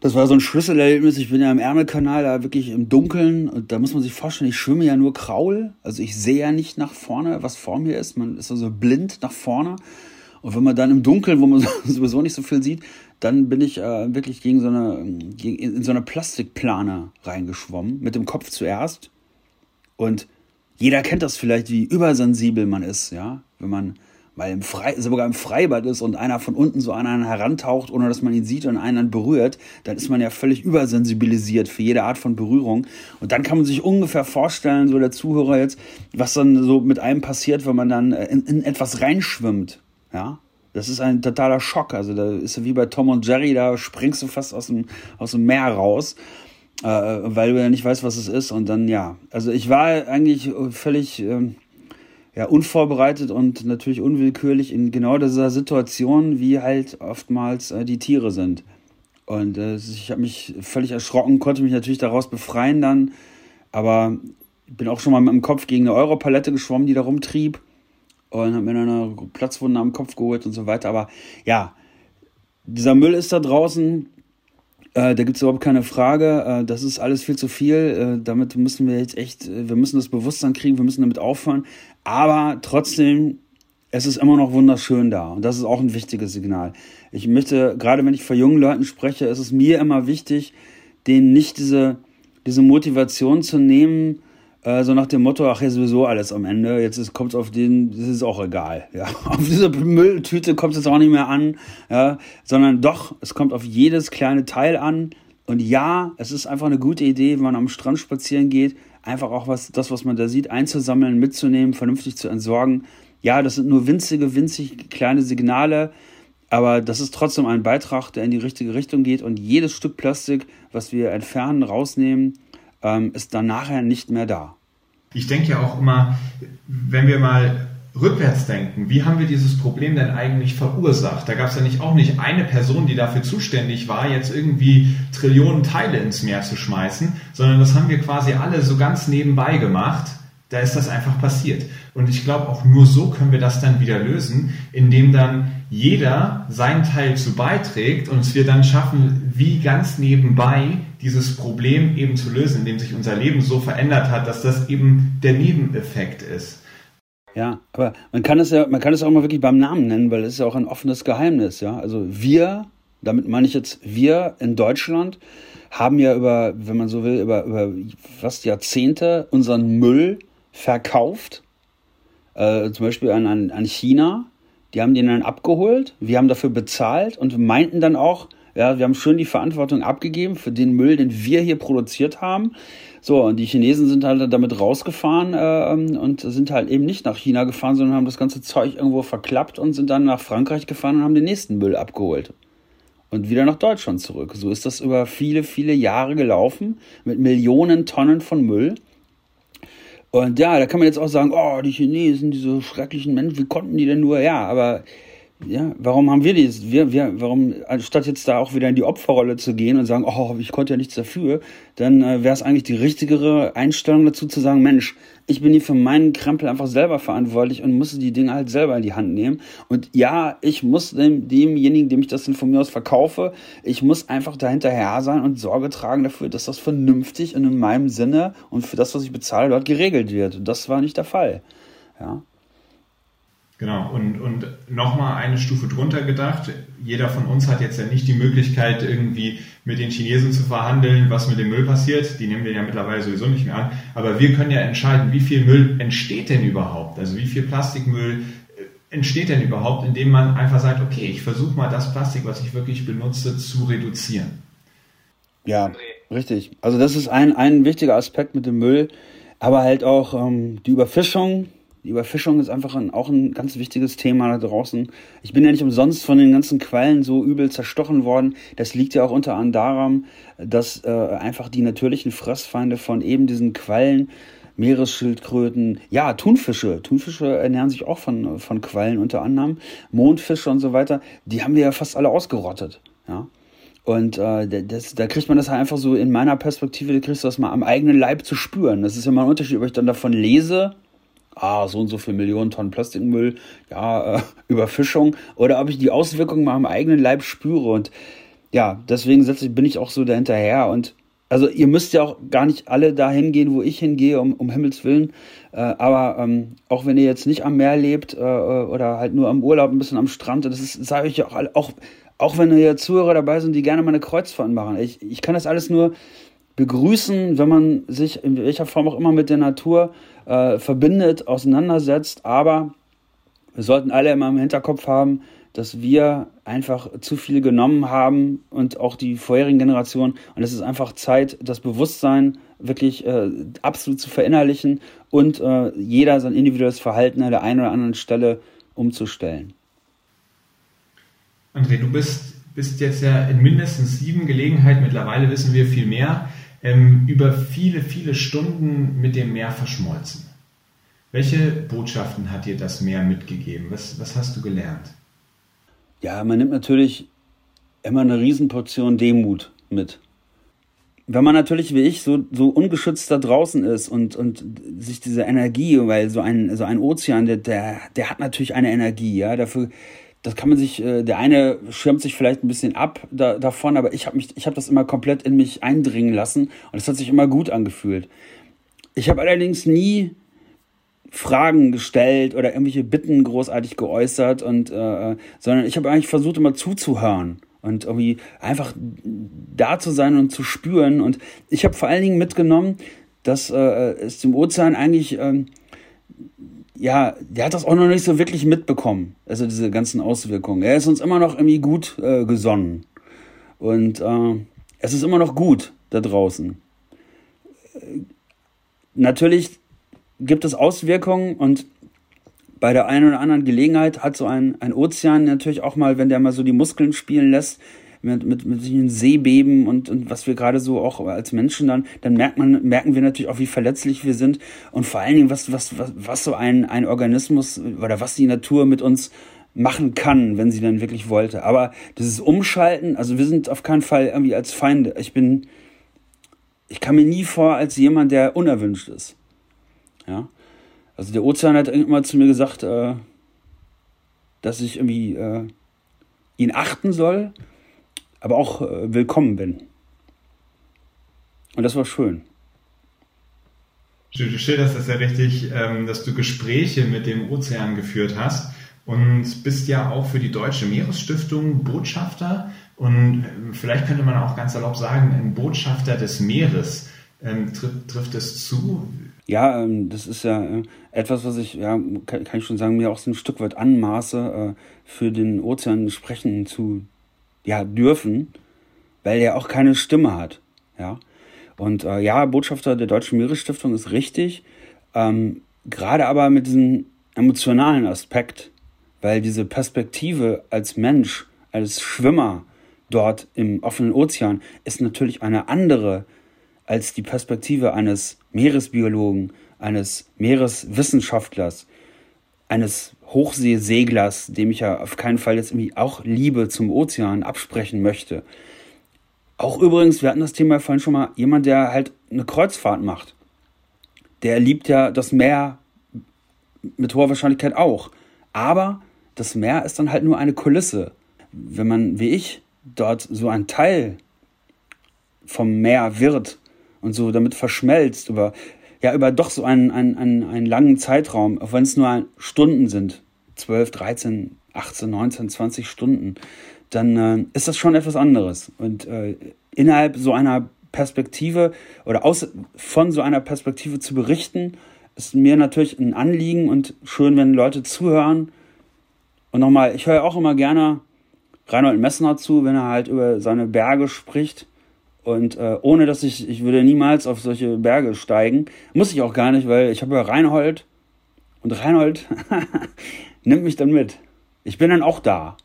das war so ein Schlüsselerlebnis. Ich bin ja im Ärmelkanal da wirklich im Dunkeln und da muss man sich vorstellen, ich schwimme ja nur Kraul. Also ich sehe ja nicht nach vorne, was vor mir ist. Man ist also blind nach vorne. Und wenn man dann im Dunkeln, wo man sowieso nicht so viel sieht, dann bin ich äh, wirklich gegen so eine, in so eine Plastikplane reingeschwommen, mit dem Kopf zuerst. Und jeder kennt das vielleicht, wie übersensibel man ist, ja, wenn man mal im Fre sogar im Freibad ist und einer von unten so an einen herantaucht, ohne dass man ihn sieht und einen dann berührt, dann ist man ja völlig übersensibilisiert für jede Art von Berührung. Und dann kann man sich ungefähr vorstellen, so der Zuhörer jetzt, was dann so mit einem passiert, wenn man dann in, in etwas reinschwimmt, ja. Das ist ein totaler Schock. Also da ist wie bei Tom und Jerry, da springst du fast aus dem, aus dem Meer raus, äh, weil du ja nicht weißt, was es ist. Und dann, ja, also ich war eigentlich völlig ähm, ja, unvorbereitet und natürlich unwillkürlich in genau dieser Situation, wie halt oftmals äh, die Tiere sind. Und äh, ich habe mich völlig erschrocken, konnte mich natürlich daraus befreien dann, aber bin auch schon mal mit dem Kopf gegen eine Europalette geschwommen, die da rumtrieb und habe mir dann eine Platzwunde am Kopf geholt und so weiter. Aber ja, dieser Müll ist da draußen. Äh, da gibt es überhaupt keine Frage. Äh, das ist alles viel zu viel. Äh, damit müssen wir jetzt echt, äh, wir müssen das Bewusstsein kriegen, wir müssen damit aufhören. Aber trotzdem, es ist immer noch wunderschön da. Und das ist auch ein wichtiges Signal. Ich möchte, gerade wenn ich vor jungen Leuten spreche, ist es mir immer wichtig, denen nicht diese, diese Motivation zu nehmen, äh, so nach dem Motto, ach, ja sowieso alles am Ende, jetzt kommt es auf den, das ist auch egal. Ja. Auf diese Mülltüte kommt es jetzt auch nicht mehr an, ja. sondern doch, es kommt auf jedes kleine Teil an. Und ja, es ist einfach eine gute Idee, wenn man am Strand spazieren geht, einfach auch was, das, was man da sieht, einzusammeln, mitzunehmen, vernünftig zu entsorgen. Ja, das sind nur winzige, winzig kleine Signale, aber das ist trotzdem ein Beitrag, der in die richtige Richtung geht. Und jedes Stück Plastik, was wir entfernen, rausnehmen, ähm, ist dann nachher nicht mehr da. Ich denke ja auch immer, wenn wir mal rückwärts denken, wie haben wir dieses Problem denn eigentlich verursacht? Da gab es ja nicht auch nicht eine Person, die dafür zuständig war, jetzt irgendwie Trillionen Teile ins Meer zu schmeißen, sondern das haben wir quasi alle so ganz nebenbei gemacht. Da ist das einfach passiert. Und ich glaube, auch nur so können wir das dann wieder lösen, indem dann jeder seinen Teil zu beiträgt und es wir dann schaffen, wie ganz nebenbei dieses Problem eben zu lösen, indem sich unser Leben so verändert hat, dass das eben der Nebeneffekt ist. Ja, aber man kann es ja, man kann es auch mal wirklich beim Namen nennen, weil es ist ja auch ein offenes Geheimnis, ja. Also wir, damit meine ich jetzt wir in Deutschland, haben ja über, wenn man so will, über, über fast Jahrzehnte unseren Müll verkauft, äh, zum Beispiel an, an, an China. Die haben den dann abgeholt, wir haben dafür bezahlt und meinten dann auch, ja, wir haben schön die Verantwortung abgegeben für den Müll, den wir hier produziert haben. So, und die Chinesen sind halt damit rausgefahren äh, und sind halt eben nicht nach China gefahren, sondern haben das ganze Zeug irgendwo verklappt und sind dann nach Frankreich gefahren und haben den nächsten Müll abgeholt. Und wieder nach Deutschland zurück. So ist das über viele, viele Jahre gelaufen mit Millionen Tonnen von Müll. Und ja, da kann man jetzt auch sagen, oh, die Chinesen, diese schrecklichen Menschen, wie konnten die denn nur? Ja, aber ja, warum haben wir dies? Wir, wir, warum, anstatt jetzt da auch wieder in die Opferrolle zu gehen und sagen, oh, ich konnte ja nichts dafür, dann äh, wäre es eigentlich die richtigere Einstellung dazu zu sagen, Mensch, ich bin hier für meinen Krempel einfach selber verantwortlich und muss die Dinge halt selber in die Hand nehmen. Und ja, ich muss dem, demjenigen, dem ich das dann von mir aus verkaufe, ich muss einfach dahinterher sein und Sorge tragen dafür, dass das vernünftig und in meinem Sinne und für das, was ich bezahle, dort geregelt wird. Und das war nicht der Fall. Ja. Genau, und, und nochmal eine Stufe drunter gedacht. Jeder von uns hat jetzt ja nicht die Möglichkeit, irgendwie mit den Chinesen zu verhandeln, was mit dem Müll passiert. Die nehmen wir ja mittlerweile sowieso nicht mehr an. Aber wir können ja entscheiden, wie viel Müll entsteht denn überhaupt? Also wie viel Plastikmüll äh, entsteht denn überhaupt, indem man einfach sagt, okay, ich versuche mal das Plastik, was ich wirklich benutze, zu reduzieren. Ja, richtig. Also das ist ein, ein wichtiger Aspekt mit dem Müll, aber halt auch ähm, die Überfischung. Die Überfischung ist einfach ein, auch ein ganz wichtiges Thema da draußen. Ich bin ja nicht umsonst von den ganzen Quellen so übel zerstochen worden. Das liegt ja auch unter anderem daran, dass äh, einfach die natürlichen Fressfeinde von eben diesen Quallen Meeresschildkröten, ja, Thunfische. Thunfische ernähren sich auch von, von Quallen unter anderem. Mondfische und so weiter, die haben wir ja fast alle ausgerottet. Ja. Und äh, das, da kriegt man das halt einfach so in meiner Perspektive, da kriegst du das mal am eigenen Leib zu spüren. Das ist ja mal ein Unterschied, ob ich dann davon lese, ah, so und so viel Millionen Tonnen Plastikmüll, ja, äh, Überfischung, oder ob ich die Auswirkungen mal am eigenen Leib spüre. Und ja, deswegen bin ich auch so dahinterher und also ihr müsst ja auch gar nicht alle dahin gehen, wo ich hingehe, um, um Himmels Willen. Äh, aber ähm, auch wenn ihr jetzt nicht am Meer lebt äh, äh oder halt nur am Urlaub, ein bisschen am Strand, das ist, sage ich auch, auch, auch wenn hier Zuhörer dabei sind, die gerne mal eine Kreuzfahrt machen. Ich, ich kann das alles nur begrüßen, wenn man sich in welcher Form auch immer mit der Natur äh, verbindet, auseinandersetzt. Aber wir sollten alle immer im Hinterkopf haben, dass wir einfach zu viel genommen haben und auch die vorherigen Generationen. Und es ist einfach Zeit, das Bewusstsein wirklich äh, absolut zu verinnerlichen und äh, jeder sein individuelles Verhalten an der einen oder anderen Stelle umzustellen. André, du bist, bist jetzt ja in mindestens sieben Gelegenheiten, mittlerweile wissen wir viel mehr, ähm, über viele, viele Stunden mit dem Meer verschmolzen. Welche Botschaften hat dir das Meer mitgegeben? Was, was hast du gelernt? Ja, man nimmt natürlich immer eine Riesenportion Demut mit. Wenn man natürlich wie ich so, so ungeschützt da draußen ist und, und sich diese Energie, weil so ein, so ein Ozean, der, der, der hat natürlich eine Energie, ja, dafür, das kann man sich, äh, der eine schirmt sich vielleicht ein bisschen ab da, davon, aber ich habe habe das immer komplett in mich eindringen lassen und es hat sich immer gut angefühlt. Ich habe allerdings nie Fragen gestellt oder irgendwelche Bitten großartig geäußert und äh, sondern ich habe eigentlich versucht immer zuzuhören und irgendwie einfach da zu sein und zu spüren und ich habe vor allen Dingen mitgenommen, dass äh, es dem Ozean eigentlich ähm, ja, der hat das auch noch nicht so wirklich mitbekommen, also diese ganzen Auswirkungen. Er ist uns immer noch irgendwie gut äh, gesonnen und äh, es ist immer noch gut da draußen. Äh, natürlich gibt es Auswirkungen und bei der einen oder anderen Gelegenheit hat so ein, ein Ozean natürlich auch mal, wenn der mal so die Muskeln spielen lässt, mit, mit, mit solchen Seebeben und, und was wir gerade so auch als Menschen dann, dann merkt man, merken wir natürlich auch, wie verletzlich wir sind und vor allen Dingen, was, was, was, was so ein, ein Organismus oder was die Natur mit uns machen kann, wenn sie dann wirklich wollte. Aber dieses Umschalten, also wir sind auf keinen Fall irgendwie als Feinde. Ich bin, ich kam mir nie vor als jemand, der unerwünscht ist. Ja? Also der Ozean hat immer zu mir gesagt, äh, dass ich irgendwie äh, ihn achten soll, aber auch äh, willkommen bin. Und das war schön. Du schilderst das ja richtig, ähm, dass du Gespräche mit dem Ozean geführt hast und bist ja auch für die Deutsche Meeresstiftung Botschafter und äh, vielleicht könnte man auch ganz salopp sagen, ein Botschafter des Meeres. Ähm, trifft, es zu? Ja, ähm, das ist ja äh, etwas, was ich, ja, kann, kann, ich schon sagen, mir auch so ein Stück weit anmaße, äh, für den Ozean sprechen zu ja, dürfen, weil er auch keine Stimme hat. Ja. Und äh, ja, Botschafter der Deutschen Meeresstiftung ist richtig, ähm, gerade aber mit diesem emotionalen Aspekt, weil diese Perspektive als Mensch, als Schwimmer dort im offenen Ozean ist natürlich eine andere als die Perspektive eines Meeresbiologen, eines Meereswissenschaftlers, eines Hochseeseglers, dem ich ja auf keinen Fall jetzt irgendwie auch Liebe zum Ozean absprechen möchte. Auch übrigens, wir hatten das Thema vorhin schon mal, jemand, der halt eine Kreuzfahrt macht. Der liebt ja das Meer mit hoher Wahrscheinlichkeit auch. Aber das Meer ist dann halt nur eine Kulisse. Wenn man, wie ich, dort so ein Teil vom Meer wird, und so damit verschmelzt über, ja, über doch so einen, einen, einen, einen langen Zeitraum, auch wenn es nur Stunden sind, 12, 13, 18, 19, 20 Stunden, dann äh, ist das schon etwas anderes. Und äh, innerhalb so einer Perspektive oder aus, von so einer Perspektive zu berichten, ist mir natürlich ein Anliegen und schön, wenn Leute zuhören. Und nochmal, ich höre auch immer gerne Reinhold Messner zu, wenn er halt über seine Berge spricht Und äh, ohne dass ich, ich würde niemals auf solche Berge steigen. Muss ich auch gar nicht, weil ich habe ja Reinhold. Und Reinhold nimmt mich dann mit. Ich bin dann auch da.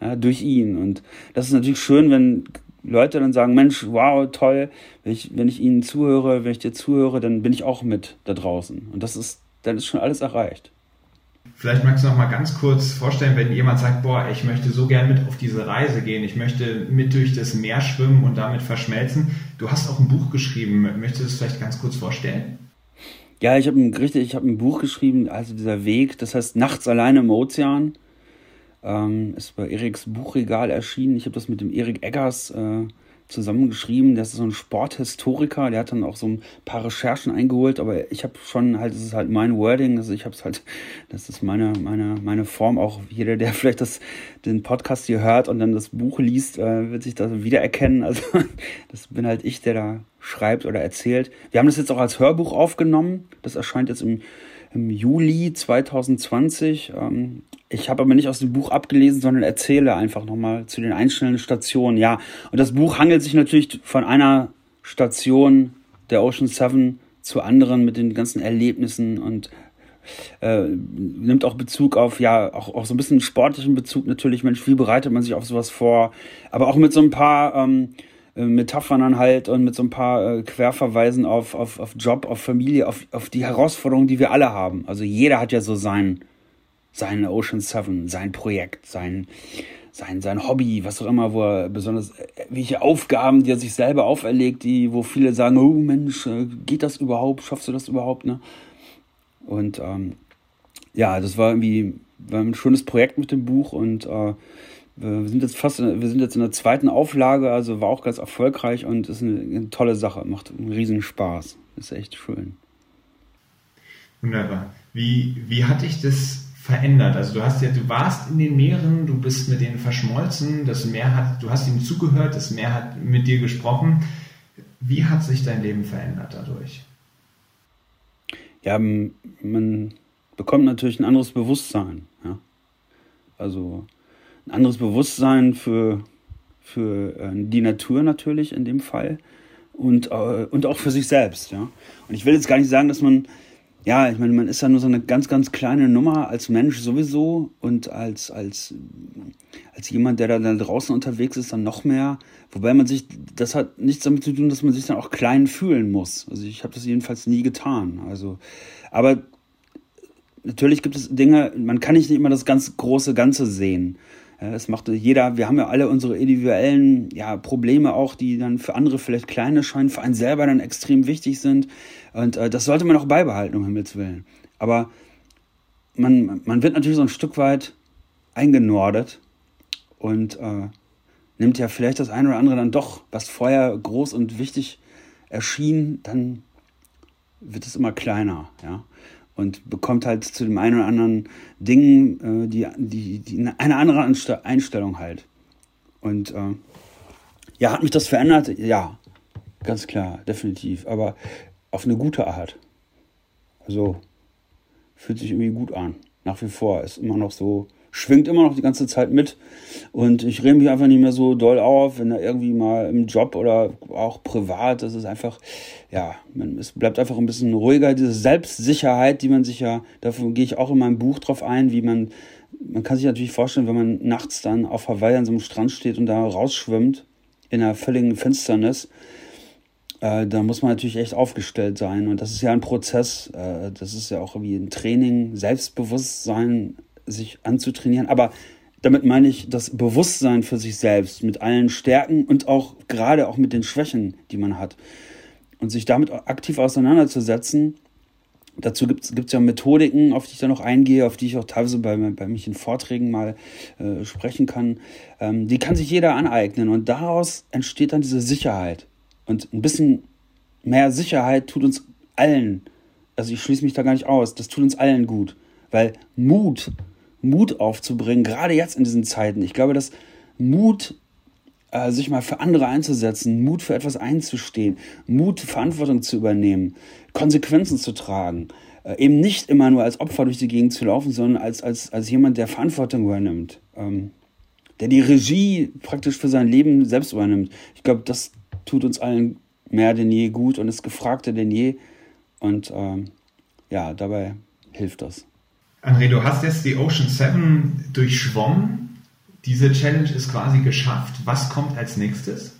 Ja, durch ihn. Und das ist natürlich schön, wenn Leute dann sagen, Mensch, wow, toll, wenn ich, wenn ich ihnen zuhöre, wenn ich dir zuhöre, dann bin ich auch mit da draußen. Und das ist, dann ist schon alles erreicht. Vielleicht magst du noch mal ganz kurz vorstellen, wenn jemand sagt, boah, ich möchte so gern mit auf diese Reise gehen, ich möchte mit durch das Meer schwimmen und damit verschmelzen. Du hast auch ein Buch geschrieben. Möchtest du es vielleicht ganz kurz vorstellen? Ja, ich habe ein, habe ein Buch geschrieben, also dieser Weg, das heißt Nachts alleine im Ozean. Ähm, ist bei Eriks Buchregal erschienen. Ich habe das mit dem Erik Eggers äh, zusammengeschrieben. Der ist so ein Sporthistoriker, der hat dann auch so ein paar Recherchen eingeholt, aber ich habe schon halt, das ist halt mein Wording, also ich habe es halt, das ist meine, meine, meine Form. Auch jeder, der vielleicht das, den Podcast hier hört und dann das Buch liest, äh, wird sich da wiedererkennen. Also das bin halt ich, der da schreibt oder erzählt. Wir haben das jetzt auch als Hörbuch aufgenommen. Das erscheint jetzt im im Juli 2020. Ähm, ich habe aber nicht aus dem Buch abgelesen, sondern erzähle einfach nochmal zu den einzelnen Stationen. Ja, und das Buch hangelt sich natürlich von einer Station der Ocean Seven zu anderen mit den ganzen Erlebnissen und äh, nimmt auch Bezug auf, ja, auch, auch so ein bisschen sportlichen Bezug natürlich. Mensch, wie bereitet man sich auf sowas vor? Aber auch mit so ein paar ähm, äh, Metaphern dann halt und mit so ein paar äh, Querverweisen auf, auf, auf Job, auf Familie, auf, auf die Herausforderungen, die wir alle haben. Also jeder hat ja so sein, sein Ocean Seven, sein Projekt, sein, sein, sein Hobby, was auch immer, wo er besonders, äh, welche Aufgaben, die er sich selber auferlegt, die, wo viele sagen, oh Mensch, geht das überhaupt, schaffst du das überhaupt, ne? Und ähm, ja, das war irgendwie war ein schönes Projekt mit dem Buch und äh, wir sind jetzt fast, wir sind jetzt in der zweiten Auflage, also war auch ganz erfolgreich und ist eine, eine tolle Sache, macht einen riesen Spaß. Ist echt schön. Wunderbar. Wie, wie hat dich das verändert? Also du hast ja, du warst in den Meeren, du bist mit denen verschmolzen, das Meer hat, du hast ihm zugehört, das Meer hat mit dir gesprochen. Wie hat sich dein Leben verändert dadurch? Ja, man bekommt natürlich ein anderes Bewusstsein. Ja? Also ein anderes Bewusstsein für, für äh, die Natur natürlich in dem Fall und, äh, und auch für sich selbst. Ja? Und ich will jetzt gar nicht sagen, dass man, ja, ich meine, man ist ja nur so eine ganz, ganz kleine Nummer als Mensch sowieso und als, als, als jemand, der da, da draußen unterwegs ist, dann noch mehr. Wobei man sich, das hat nichts damit zu tun, dass man sich dann auch klein fühlen muss. Also ich habe das jedenfalls nie getan. Also, aber natürlich gibt es Dinge, man kann nicht immer das ganz große Ganze sehen. Es macht jeder, wir haben ja alle unsere individuellen ja, Probleme auch, die dann für andere vielleicht kleine scheinen, für einen selber dann extrem wichtig sind. Und äh, das sollte man auch beibehalten, um Himmels Willen. Aber man, man wird natürlich so ein Stück weit eingenordet und äh, nimmt ja vielleicht das eine oder andere dann doch, was vorher groß und wichtig erschien, dann wird es immer kleiner, ja und bekommt halt zu dem einen oder anderen Ding äh, die, die, die, eine andere Einstellung halt. Und äh, ja, hat mich das verändert? Ja, ganz klar, definitiv. Aber auf eine gute Art. Also fühlt sich irgendwie gut an. Nach wie vor ist immer noch so schwingt immer noch die ganze Zeit mit. Und ich rede mich einfach nicht mehr so doll auf, wenn er irgendwie mal im Job oder auch privat, das ist einfach, ja, man, es bleibt einfach ein bisschen ruhiger. Diese Selbstsicherheit, die man sich ja, dafür gehe ich auch in meinem Buch drauf ein, wie man, man kann sich natürlich vorstellen, wenn man nachts dann auf Hawaii an so einem Strand steht und da rausschwimmt, in einer völligen Finsternis, äh, da muss man natürlich echt aufgestellt sein. Und das ist ja ein Prozess, äh, das ist ja auch wie ein Training, Selbstbewusstsein sich anzutrainieren. Aber damit meine ich das Bewusstsein für sich selbst mit allen Stärken und auch gerade auch mit den Schwächen, die man hat. Und sich damit aktiv auseinanderzusetzen. Dazu gibt es ja Methodiken, auf die ich da noch eingehe, auf die ich auch teilweise bei, bei mich in Vorträgen mal äh, sprechen kann. Ähm, die kann sich jeder aneignen und daraus entsteht dann diese Sicherheit. Und ein bisschen mehr Sicherheit tut uns allen, also ich schließe mich da gar nicht aus, das tut uns allen gut. Weil Mut Mut aufzubringen, gerade jetzt in diesen Zeiten. Ich glaube, dass Mut, äh, sich mal für andere einzusetzen, Mut für etwas einzustehen, Mut, Verantwortung zu übernehmen, Konsequenzen zu tragen, äh, eben nicht immer nur als Opfer durch die Gegend zu laufen, sondern als, als, als jemand, der Verantwortung übernimmt, ähm, der die Regie praktisch für sein Leben selbst übernimmt. Ich glaube, das tut uns allen mehr denn je gut und ist gefragter denn je. Und ähm, ja, dabei hilft das. André, du hast jetzt die Ocean 7 durchschwommen. Diese Challenge ist quasi geschafft. Was kommt als nächstes?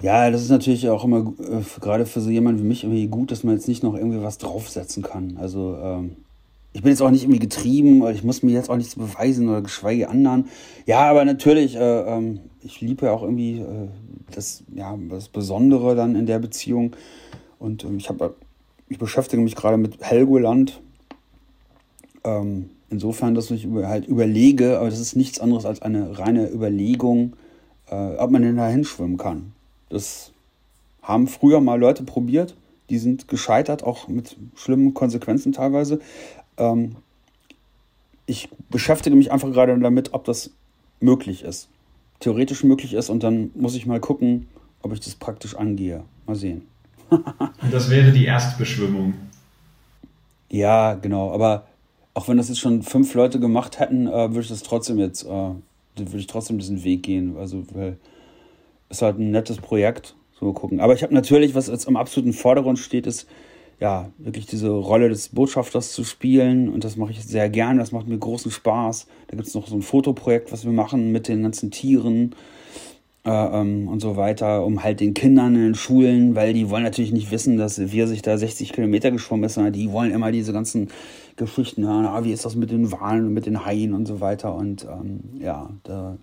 Ja, das ist natürlich auch immer, äh, gerade für so jemanden wie mich, irgendwie gut, dass man jetzt nicht noch irgendwie was draufsetzen kann. Also, ähm, ich bin jetzt auch nicht irgendwie getrieben, ich muss mir jetzt auch nichts beweisen oder geschweige anderen. Ja, aber natürlich, äh, ähm, ich liebe ja auch irgendwie äh, das, ja, das Besondere dann in der Beziehung. Und ähm, ich habe, ich beschäftige mich gerade mit Helgoland. Ähm, insofern, dass ich über, halt überlege, aber das ist nichts anderes als eine reine Überlegung, äh, ob man denn da hinschwimmen kann. Das haben früher mal Leute probiert, die sind gescheitert, auch mit schlimmen Konsequenzen teilweise. Ähm, ich beschäftige mich einfach gerade damit, ob das möglich ist. Theoretisch möglich ist und dann muss ich mal gucken, ob ich das praktisch angehe. Mal sehen. das wäre die Erstbeschwimmung. Ja, genau. Aber auch wenn das jetzt schon fünf Leute gemacht hätten, äh, würde ich das trotzdem jetzt, äh, würde ich trotzdem diesen Weg gehen. Also, weil ist halt ein nettes Projekt. So gucken. Aber ich habe natürlich, was jetzt im absoluten Vordergrund steht, ist ja wirklich diese Rolle des Botschafters zu spielen. Und das mache ich sehr gern. Das macht mir großen Spaß. Da gibt es noch so ein Fotoprojekt, was wir machen mit den ganzen Tieren. Äh, ähm, und so weiter, um halt den Kindern in den Schulen, weil die wollen natürlich nicht wissen, dass wir sich da 60 Kilometer geschwommen ist, sondern die wollen immer diese ganzen Geschichten hören, ah, wie ist das mit den Wahlen und mit den Haien und so weiter. Und ähm, ja, da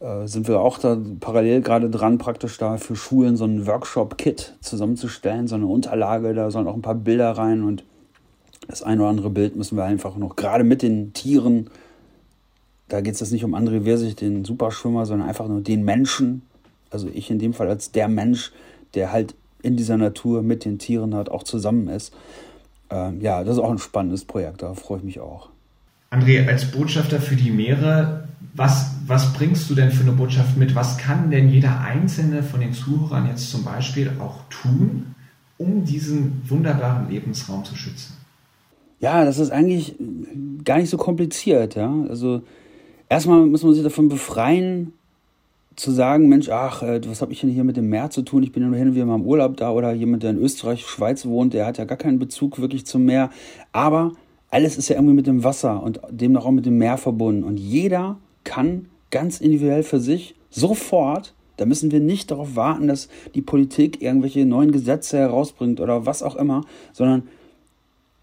äh, sind wir auch da parallel gerade dran, praktisch da für Schulen so ein Workshop-Kit zusammenzustellen, so eine Unterlage, da sollen auch ein paar Bilder rein und das ein oder andere Bild müssen wir einfach noch, gerade mit den Tieren, da geht es jetzt nicht um André Wirsig, den Superschwimmer, sondern einfach nur den Menschen, also ich in dem Fall als der Mensch, der halt in dieser Natur mit den Tieren halt auch zusammen ist. Ähm, ja, das ist auch ein spannendes Projekt, da freue ich mich auch. André, als Botschafter für die Meere, was, was bringst du denn für eine Botschaft mit? Was kann denn jeder Einzelne von den Zuhörern jetzt zum Beispiel auch tun, um diesen wunderbaren Lebensraum zu schützen? Ja, das ist eigentlich gar nicht so kompliziert. Ja? Also erstmal muss man sich davon befreien, zu sagen, Mensch, ach, äh, was habe ich denn hier mit dem Meer zu tun? Ich bin ja nur hin und wieder mal im Urlaub da oder jemand, der in Österreich, Schweiz wohnt, der hat ja gar keinen Bezug wirklich zum Meer. Aber alles ist ja irgendwie mit dem Wasser und demnach auch mit dem Meer verbunden. Und jeder kann ganz individuell für sich sofort, da müssen wir nicht darauf warten, dass die Politik irgendwelche neuen Gesetze herausbringt oder was auch immer, sondern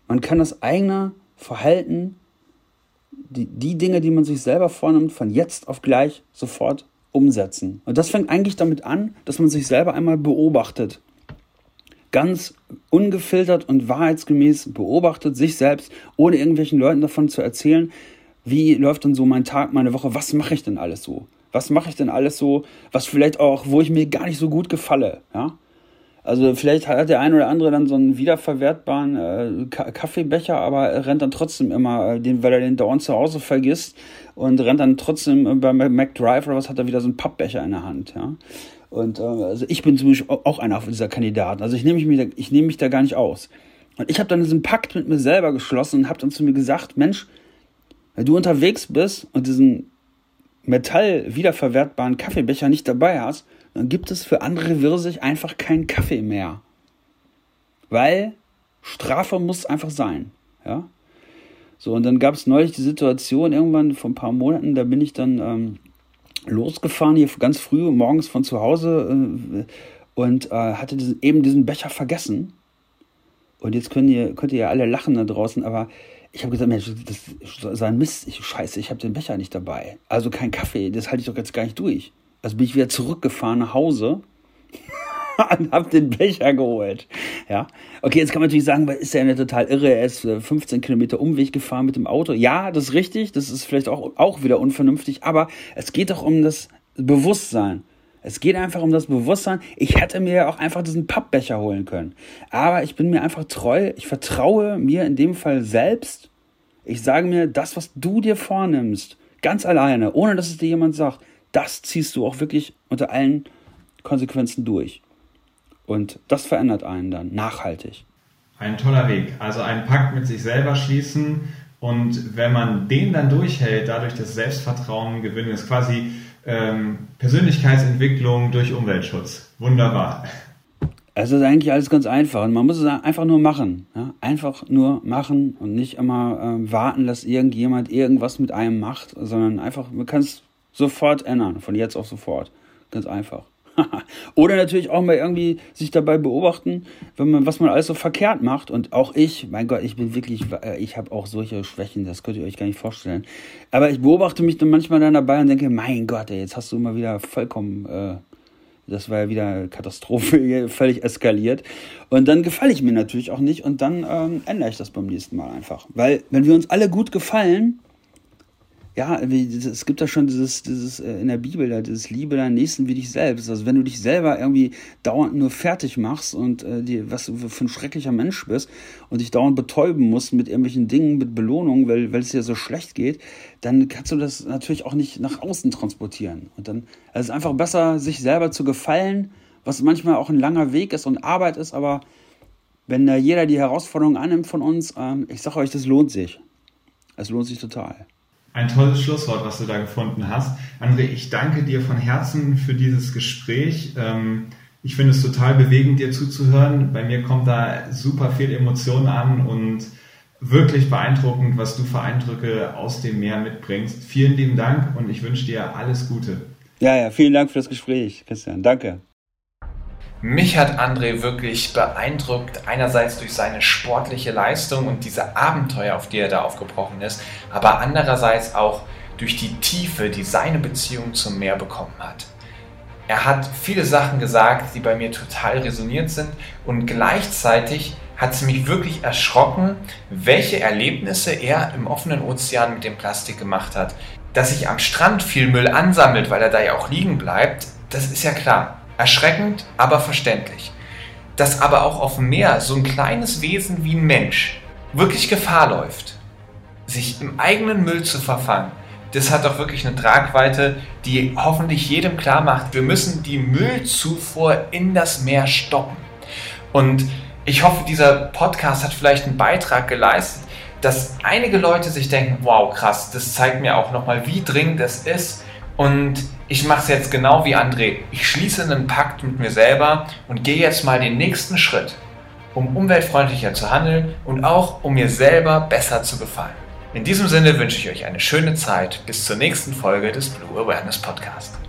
man kann das eigene Verhalten, die, die Dinge, die man sich selber vornimmt, von jetzt auf gleich sofort umsetzen. Und das fängt eigentlich damit an, dass man sich selber einmal beobachtet ganz ungefiltert und wahrheitsgemäß beobachtet, sich selbst, ohne irgendwelchen Leuten davon zu erzählen, wie läuft denn so mein Tag, meine Woche, was mache ich denn alles so? Was mache ich denn alles so, was vielleicht auch, wo ich mir gar nicht so gut gefalle, ja? Also vielleicht hat der ein oder andere dann so einen wiederverwertbaren äh, Kaffeebecher, aber rennt dann trotzdem immer, äh, den, weil er den dauernd zu Hause vergisst und rennt dann trotzdem äh, bei McDrive oder was hat er wieder so einen Pappbecher in der Hand, ja? Und äh, also ich bin zum Beispiel auch einer dieser Kandidaten. Also ich nehme mich, ich nehme mich da gar nicht aus. Und ich habe dann diesen Pakt mit mir selber geschlossen und habe dann zu mir gesagt, Mensch, wenn du unterwegs bist und diesen metall-wiederverwertbaren Kaffeebecher nicht dabei hast, dann gibt es für andere Wirsig einfach keinen Kaffee mehr. Weil Strafe muss einfach sein. Ja? So, und dann gab es neulich die Situation, irgendwann vor ein paar Monaten, da bin ich dann ähm, losgefahren, hier ganz früh morgens von zu Hause äh, und äh, hatte diesen, eben diesen Becher vergessen. Und jetzt könnt ihr, könnt ihr ja alle lachen da draußen, aber ich habe gesagt, Mensch, das ist ein Mist. Ich, scheiße, ich habe den Becher nicht dabei. Also kein Kaffee, das halte ich doch jetzt gar nicht durch. Also bin ich wieder zurückgefahren nach Hause und habe den Becher geholt. Ja, okay, jetzt kann man natürlich sagen, ist ja eine total irre. Er ist 15 äh, Kilometer Umweg gefahren mit dem Auto. Ja, das ist richtig. Das ist vielleicht auch, auch wieder unvernünftig. Aber es geht doch um das Bewusstsein. Es geht einfach um das Bewusstsein. Ich hätte mir ja auch einfach diesen Pappbecher holen können. Aber ich bin mir einfach treu. Ich vertraue mir in dem Fall selbst. Ich sage mir, das, was du dir vornimmst, ganz alleine, ohne dass es dir jemand sagt, das ziehst du auch wirklich unter allen Konsequenzen durch. Und das verändert einen dann nachhaltig. Ein toller Weg. Also einen Pakt mit sich selber schließen und wenn man den dann durchhält, dadurch das Selbstvertrauen gewinnen, ist quasi ähm, Persönlichkeitsentwicklung durch Umweltschutz. Wunderbar. Es ist eigentlich alles ganz einfach und man muss es einfach nur machen. Ja? Einfach nur machen und nicht immer äh, warten, dass irgendjemand irgendwas mit einem macht, sondern einfach, man kann es sofort ändern, von jetzt auf sofort. Ganz einfach. Oder natürlich auch mal irgendwie sich dabei beobachten, wenn man, was man alles so verkehrt macht. Und auch ich, mein Gott, ich bin wirklich, äh, ich habe auch solche Schwächen, das könnt ihr euch gar nicht vorstellen. Aber ich beobachte mich dann manchmal dann dabei und denke, mein Gott, ey, jetzt hast du immer wieder vollkommen äh, das war ja wieder Katastrophe, völlig eskaliert. Und dann gefalle ich mir natürlich auch nicht und dann ähm, ändere ich das beim nächsten Mal einfach. Weil, wenn wir uns alle gut gefallen, ja, es gibt da schon dieses, dieses äh, in der Bibel, dieses Liebe deinen Nächsten wie dich selbst. Also wenn du dich selber irgendwie dauernd nur fertig machst und äh, die, was du für ein schrecklicher Mensch bist und dich dauernd betäuben musst mit irgendwelchen Dingen, mit Belohnungen, weil, weil es dir so schlecht geht, dann kannst du das natürlich auch nicht nach außen transportieren. Und dann also es ist einfach besser, sich selber zu gefallen, was manchmal auch ein langer Weg ist und Arbeit ist, aber wenn da jeder die Herausforderung annimmt von uns, ähm, ich sage euch, das lohnt sich. Es lohnt sich total. Ein tolles Schlusswort, was du da gefunden hast. André, ich danke dir von Herzen für dieses Gespräch. Ähm, ich finde es total bewegend, dir zuzuhören. Bei mir kommt da super viel Emotion an und wirklich beeindruckend, was du für Eindrücke aus dem Meer mitbringst. Vielen lieben Dank und ich wünsche dir alles Gute. Ja, ja, vielen Dank für das Gespräch, Christian. Danke. Mich hat André wirklich beeindruckt, einerseits durch seine sportliche Leistung und diese Abenteuer, auf die er da aufgebrochen ist, aber andererseits auch durch die Tiefe, die seine Beziehung zum Meer bekommen hat. Er hat viele Sachen gesagt, die bei mir total resoniert sind und gleichzeitig hat es mich wirklich erschrocken, welche Erlebnisse er im offenen Ozean mit dem Plastik gemacht hat. Dass sich am Strand viel Müll ansammelt, weil er da ja auch liegen bleibt, das ist ja klar. Erschreckend, aber verständlich. Dass aber auch auf dem Meer so ein kleines Wesen wie ein Mensch wirklich Gefahr läuft, sich im eigenen Müll zu verfangen, das hat doch wirklich eine Tragweite, die hoffentlich jedem klar macht, wir müssen die Müllzufuhr in das Meer stoppen. Und ich hoffe, dieser Podcast hat vielleicht einen Beitrag geleistet, dass einige Leute sich denken, wow, krass, das zeigt mir auch nochmal, wie dringend es ist, und ich mache es jetzt genau wie André. Ich schließe einen Pakt mit mir selber und gehe jetzt mal den nächsten Schritt, um umweltfreundlicher zu handeln und auch um mir selber besser zu gefallen. In diesem Sinne wünsche ich euch eine schöne Zeit bis zur nächsten Folge des Blue Awareness Podcast.